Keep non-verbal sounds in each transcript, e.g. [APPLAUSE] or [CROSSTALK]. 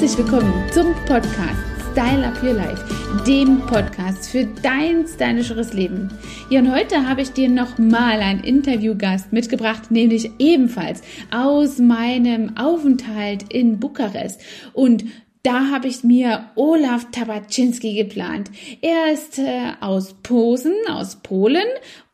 Herzlich willkommen zum Podcast Style Up Your Life, dem Podcast für dein stylischeres Leben. Ja, und heute habe ich dir nochmal einen Interviewgast mitgebracht, nämlich ebenfalls aus meinem Aufenthalt in Bukarest. Und da habe ich mir Olaf Tabaczynski geplant. Er ist äh, aus Posen, aus Polen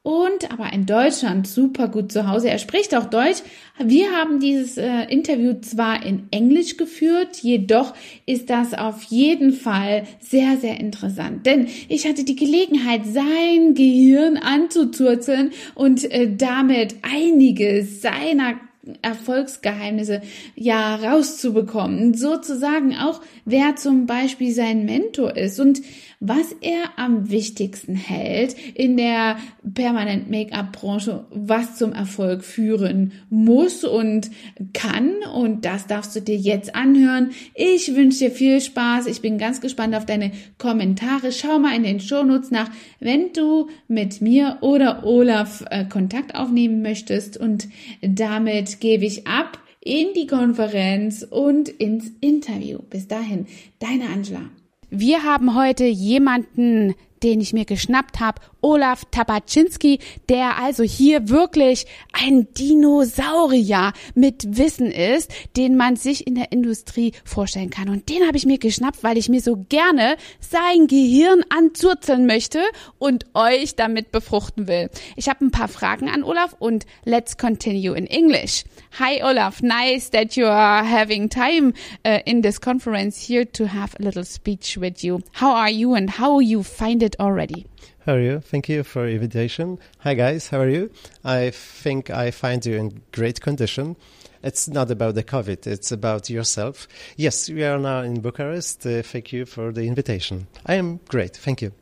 und aber in Deutschland super gut zu Hause. Er spricht auch Deutsch. Wir haben dieses äh, Interview zwar in Englisch geführt, jedoch ist das auf jeden Fall sehr, sehr interessant. Denn ich hatte die Gelegenheit, sein Gehirn anzuzurzeln und äh, damit einige seiner Erfolgsgeheimnisse ja rauszubekommen. Sozusagen auch, wer zum Beispiel sein Mentor ist und was er am wichtigsten hält in der permanent Make-up-Branche, was zum Erfolg führen muss und kann. Und das darfst du dir jetzt anhören. Ich wünsche dir viel Spaß. Ich bin ganz gespannt auf deine Kommentare. Schau mal in den Shownotes nach, wenn du mit mir oder Olaf äh, Kontakt aufnehmen möchtest. Und damit gebe ich ab in die Konferenz und ins Interview. Bis dahin, deine Angela. Wir haben heute jemanden, den ich mir geschnappt habe, Olaf Tabaczynski, der also hier wirklich ein Dinosaurier mit Wissen ist, den man sich in der Industrie vorstellen kann. Und den habe ich mir geschnappt, weil ich mir so gerne sein Gehirn anzurzeln möchte und euch damit befruchten will. Ich habe ein paar Fragen an Olaf und let's continue in English. Hi Olaf, nice that you are having time uh, in this conference here to have a little speech with you. How are you and how you find it already? How are you? Thank you for invitation. Hi guys, how are you? I think I find you in great condition. It's not about the COVID, it's about yourself. Yes, we are now in Bucharest. Uh, thank you for the invitation. I am great, thank you.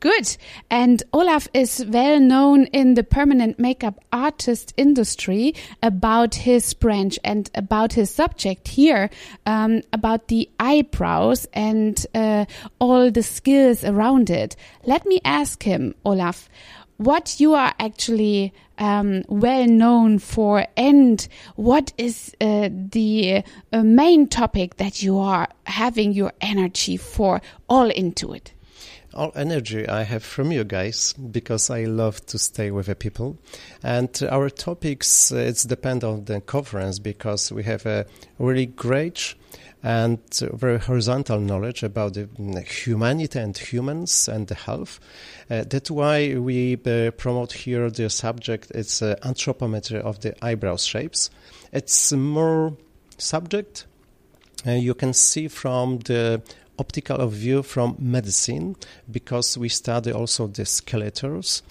Good. And Olaf is well known in the permanent makeup artist industry about his branch and about his subject here, um, about the eyebrows and uh, all the skills around it. Let me ask him, Olaf, what you are actually um, well known for and what is uh, the uh, main topic that you are having your energy for all into it all energy I have from you guys because I love to stay with the people. And our topics, uh, it's depend on the conference because we have a really great and very horizontal knowledge about the mm, humanity and humans and the health. Uh, that's why we uh, promote here the subject. It's uh, anthropometry of the eyebrow shapes. It's more subject uh, you can see from the optical view from medicine because we study also the skeletons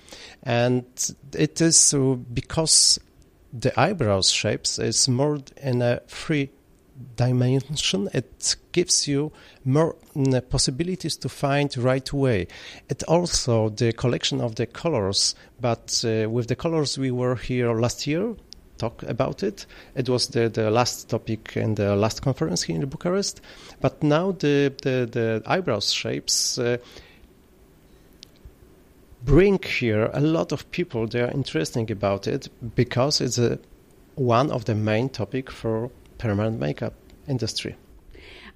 and it is uh, because the eyebrows shapes is more in a free dimension it gives you more mm, possibilities to find right way. It also the collection of the colors but uh, with the colors we were here last year talk about it. It was the, the last topic in the last conference here in Bucharest. But now the, the, the eyebrows shapes uh, bring here a lot of people. They are interesting about it because it's a, one of the main topic for permanent makeup industry.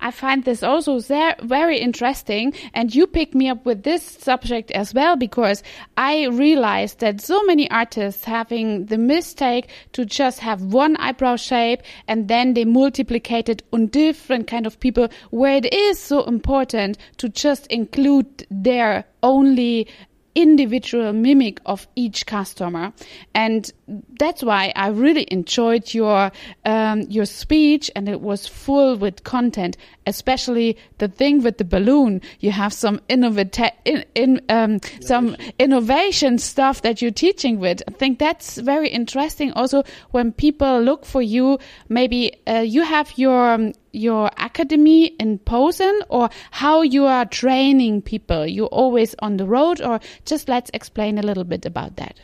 I find this also very interesting. And you picked me up with this subject as well because I realized that so many artists having the mistake to just have one eyebrow shape and then they multiplicate it on different kind of people where it is so important to just include their only individual mimic of each customer. And that's why I really enjoyed your um, your speech and it was full with content especially the thing with the balloon. You have some innovative in, in um, some innovation stuff that you're teaching with. I think that's very interesting. Also when people look for you maybe uh, you have your um, your academy in Posen or how you are training people? You always on the road or just let's explain a little bit about that.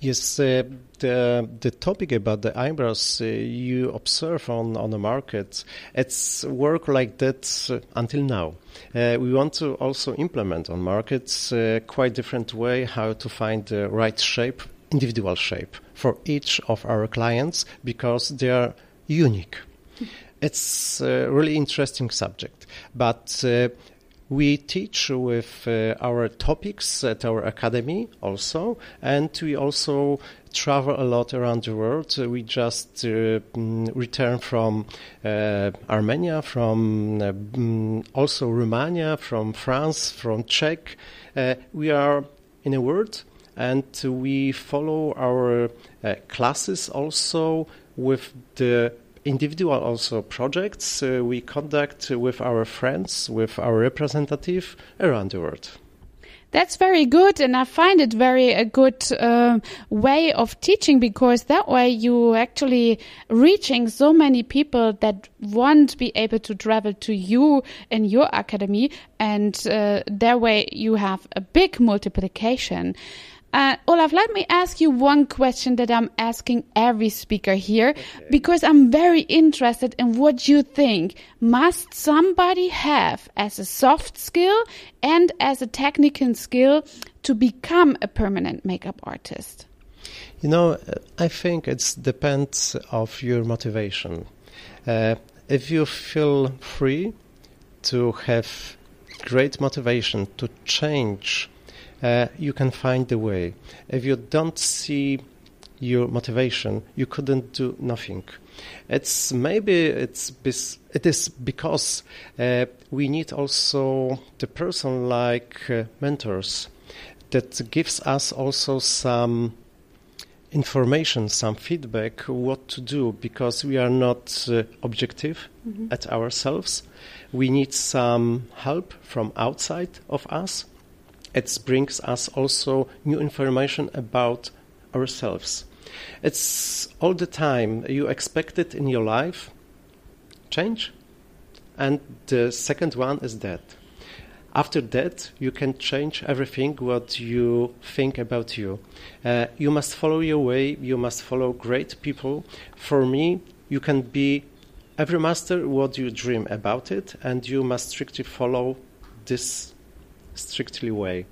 Yes, uh, the the topic about the eyebrows uh, you observe on on the market, it's work like that until now. Uh, we want to also implement on markets uh, quite different way how to find the right shape, individual shape for each of our clients because they are unique. It's a really interesting subject, but uh, we teach with uh, our topics at our academy also, and we also travel a lot around the world. We just uh, mm, returned from uh, Armenia, from uh, mm, also Romania, from France, from Czech. Uh, we are in a world, and we follow our classes also with the individual also projects uh, we conduct with our friends, with our representative around the world. That's very good, and I find it very a good uh, way of teaching because that way you actually reaching so many people that won't be able to travel to you in your academy, and uh, that way you have a big multiplication. Uh, Olaf, let me ask you one question that I'm asking every speaker here okay. because I'm very interested in what you think. Must somebody have as a soft skill and as a technical skill to become a permanent makeup artist? You know, I think it depends of your motivation. Uh, if you feel free to have great motivation to change uh, you can find the way. If you don't see your motivation, you couldn't do nothing. It's maybe it's it is because uh, we need also the person like uh, mentors that gives us also some information, some feedback, what to do, because we are not uh, objective mm-hmm. at ourselves. We need some help from outside of us it brings us also new information about ourselves. It's all the time you expect it in your life, change, and the second one is that. After that, you can change everything what you think about you. Uh, you must follow your way. You must follow great people. For me, you can be every master what you dream about it, and you must strictly follow this strictly way.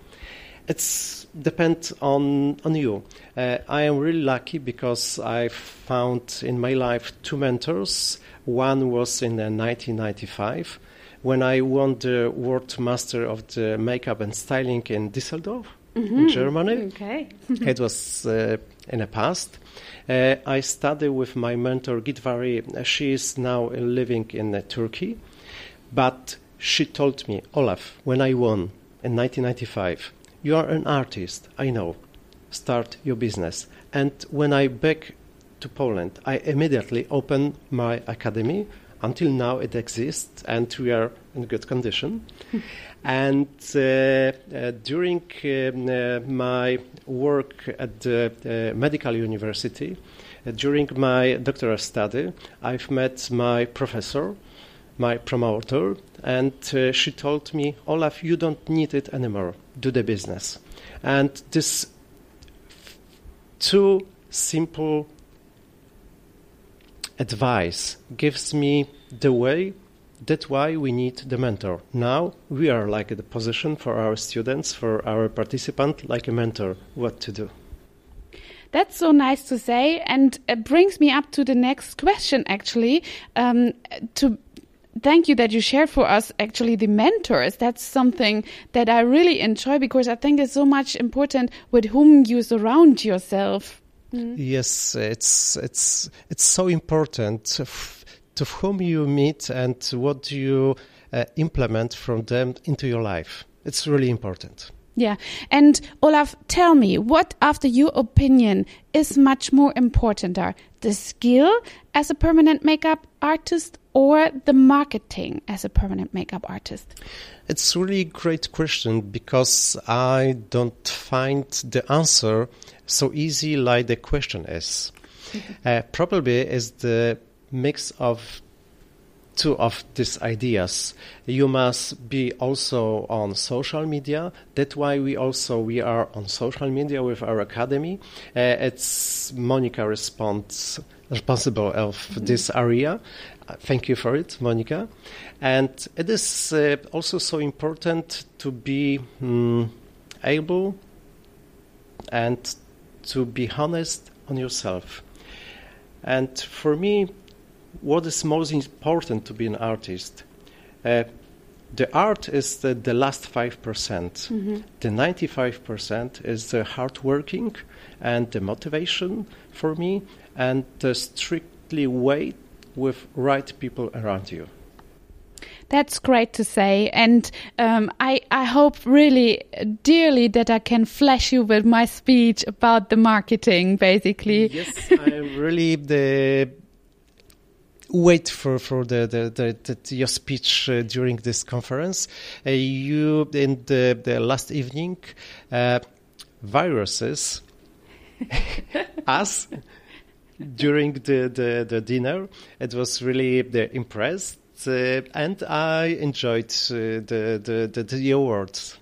It's depends on on you. Uh, I am really lucky because I found in my life two mentors. One was in 1995 when I won the World Master of the Makeup and Styling in Düsseldorf, mm-hmm. in Germany. Okay. [LAUGHS] it was uh, in the past. Uh, I studied with my mentor Gitvari. She is now living in uh, Turkey, but she told me, Olaf, when I won in 1995, you are an artist, I know. Start your business. And when I back to Poland, I immediately opened my academy. Until now, it exists, and we are in good condition. [LAUGHS] and uh, uh, during um, uh, my work at the uh, medical university, uh, during my doctoral study, I've met my professor, my promoter, and uh, she told me, Olaf, you don't need it anymore. Do the business. And this two simple advice gives me the way that's why we need the mentor now we are like the position for our students for our participant like a mentor what to do that's so nice to say, and it brings me up to the next question. Actually, um, to thank you that you shared for us actually the mentors. That's something that I really enjoy because I think it's so much important with whom you surround yourself. Mm. Yes, it's it's it's so important to whom you meet and what do you uh, implement from them into your life. It's really important. Yeah. And Olaf, tell me, what, after your opinion, is much more important? Are the skill as a permanent makeup artist or the marketing as a permanent makeup artist? It's really a great question because I don't find the answer so easy like the question is. Mm-hmm. Uh, probably is the mix of two of these ideas. You must be also on social media. That's why we also we are on social media with our academy. Uh, it's Monica responsible of mm-hmm. this area. Uh, thank you for it, Monica. And it is uh, also so important to be um, able and to be honest on yourself. And for me, what is most important to be an artist? Uh, the art is the, the last 5%. percent mm-hmm. The 95% is the hard working and the motivation for me and the strictly wait with right people around you. That's great to say, and um, I I hope really dearly that I can flash you with my speech about the marketing, basically. Yes, I'm really the wait for for the, the, the, the your speech uh, during this conference. Uh, you in the, the last evening, uh, viruses, [LAUGHS] us during the, the, the dinner. It was really the impressed, uh, and I enjoyed uh, the, the, the the awards.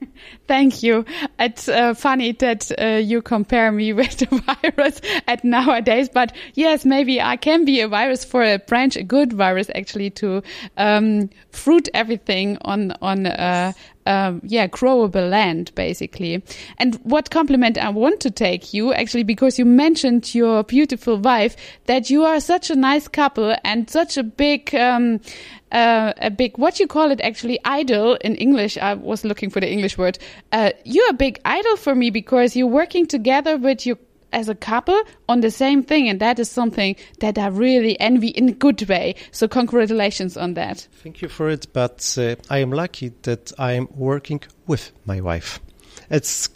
[LAUGHS] Thank you. It's uh, funny that uh, you compare me [LAUGHS] with the virus at nowadays, but yes, maybe I can be a virus for a branch, a good virus actually to um, fruit everything on on uh, um, yeah, growable land, basically. And what compliment I want to take you, actually, because you mentioned your beautiful wife, that you are such a nice couple and such a big, um, uh, a big, what you call it actually, idol in English. I was looking for the English word. Uh, you're a big idol for me because you're working together with your as a couple on the same thing and that is something that I really envy in a good way. So congratulations on that. Thank you for it but uh, I am lucky that I am working with my wife. It's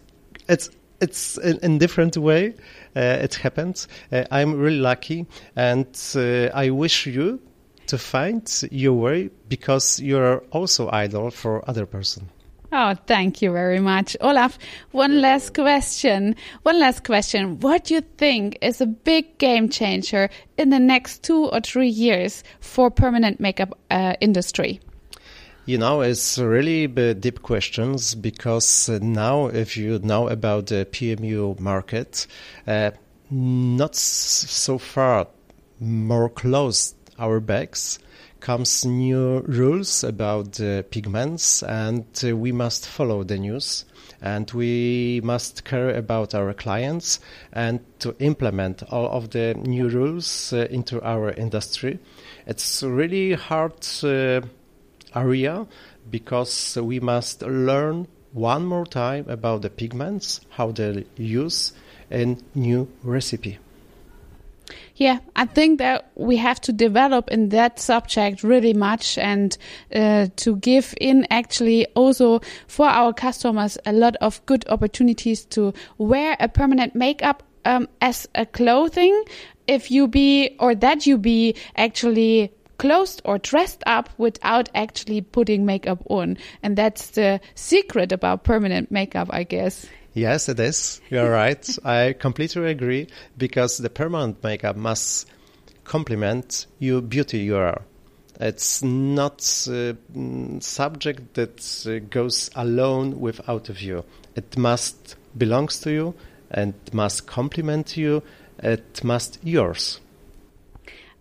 it's it's in, in different way uh, it happens. Uh, I'm really lucky and uh, I wish you to find your way because you're also idol for other person Oh, thank you very much. Olaf, one last question. One last question. What do you think is a big game changer in the next two or three years for permanent makeup uh, industry? You know, it's really deep questions because uh, now, if you know about the PMU market, uh, not so far more close our bags comes new rules about uh, pigments, and uh, we must follow the news. And we must care about our clients and to implement all of the new rules uh, into our industry. It's really hard uh, area because we must learn one more time about the pigments, how they use in new recipe. Yeah, I think that we have to develop in that subject really much and uh, to give in actually also for our customers a lot of good opportunities to wear a permanent makeup um, as a clothing if you be or that you be actually clothed or dressed up without actually putting makeup on. And that's the secret about permanent makeup, I guess. Yes, it is. You're right. I completely agree because the permanent makeup must complement your beauty you are. It's not a mm, subject that uh, goes alone without of you. It must belongs to you and must complement you. It must yours.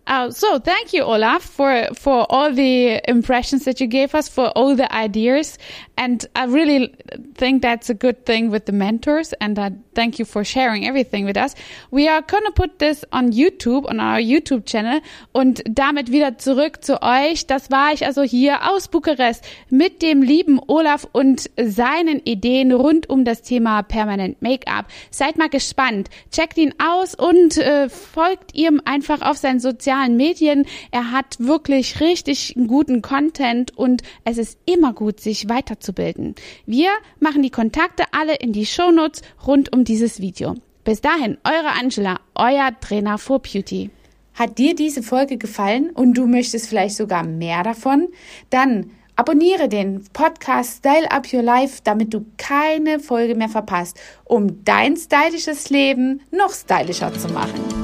Uh, so thank you, Olaf, for for all the impressions that you gave us, for all the ideas, and I really think that's a good thing with the mentors. And I thank you for sharing everything with us. We are gonna put this on YouTube, on our YouTube channel, und damit wieder zurück zu euch. Das war ich also hier aus Bukarest mit dem lieben Olaf und seinen Ideen rund um das Thema Permanent Make-up. Seid mal gespannt, checkt ihn aus und äh, folgt ihm einfach auf seinen sozialen sozialen Medien. Er hat wirklich richtig guten Content und es ist immer gut, sich weiterzubilden. Wir machen die Kontakte alle in die Shownotes rund um dieses Video. Bis dahin, eure Angela, euer Trainer for Beauty. Hat dir diese Folge gefallen und du möchtest vielleicht sogar mehr davon? Dann abonniere den Podcast Style Up Your Life, damit du keine Folge mehr verpasst, um dein stylisches Leben noch stylischer zu machen.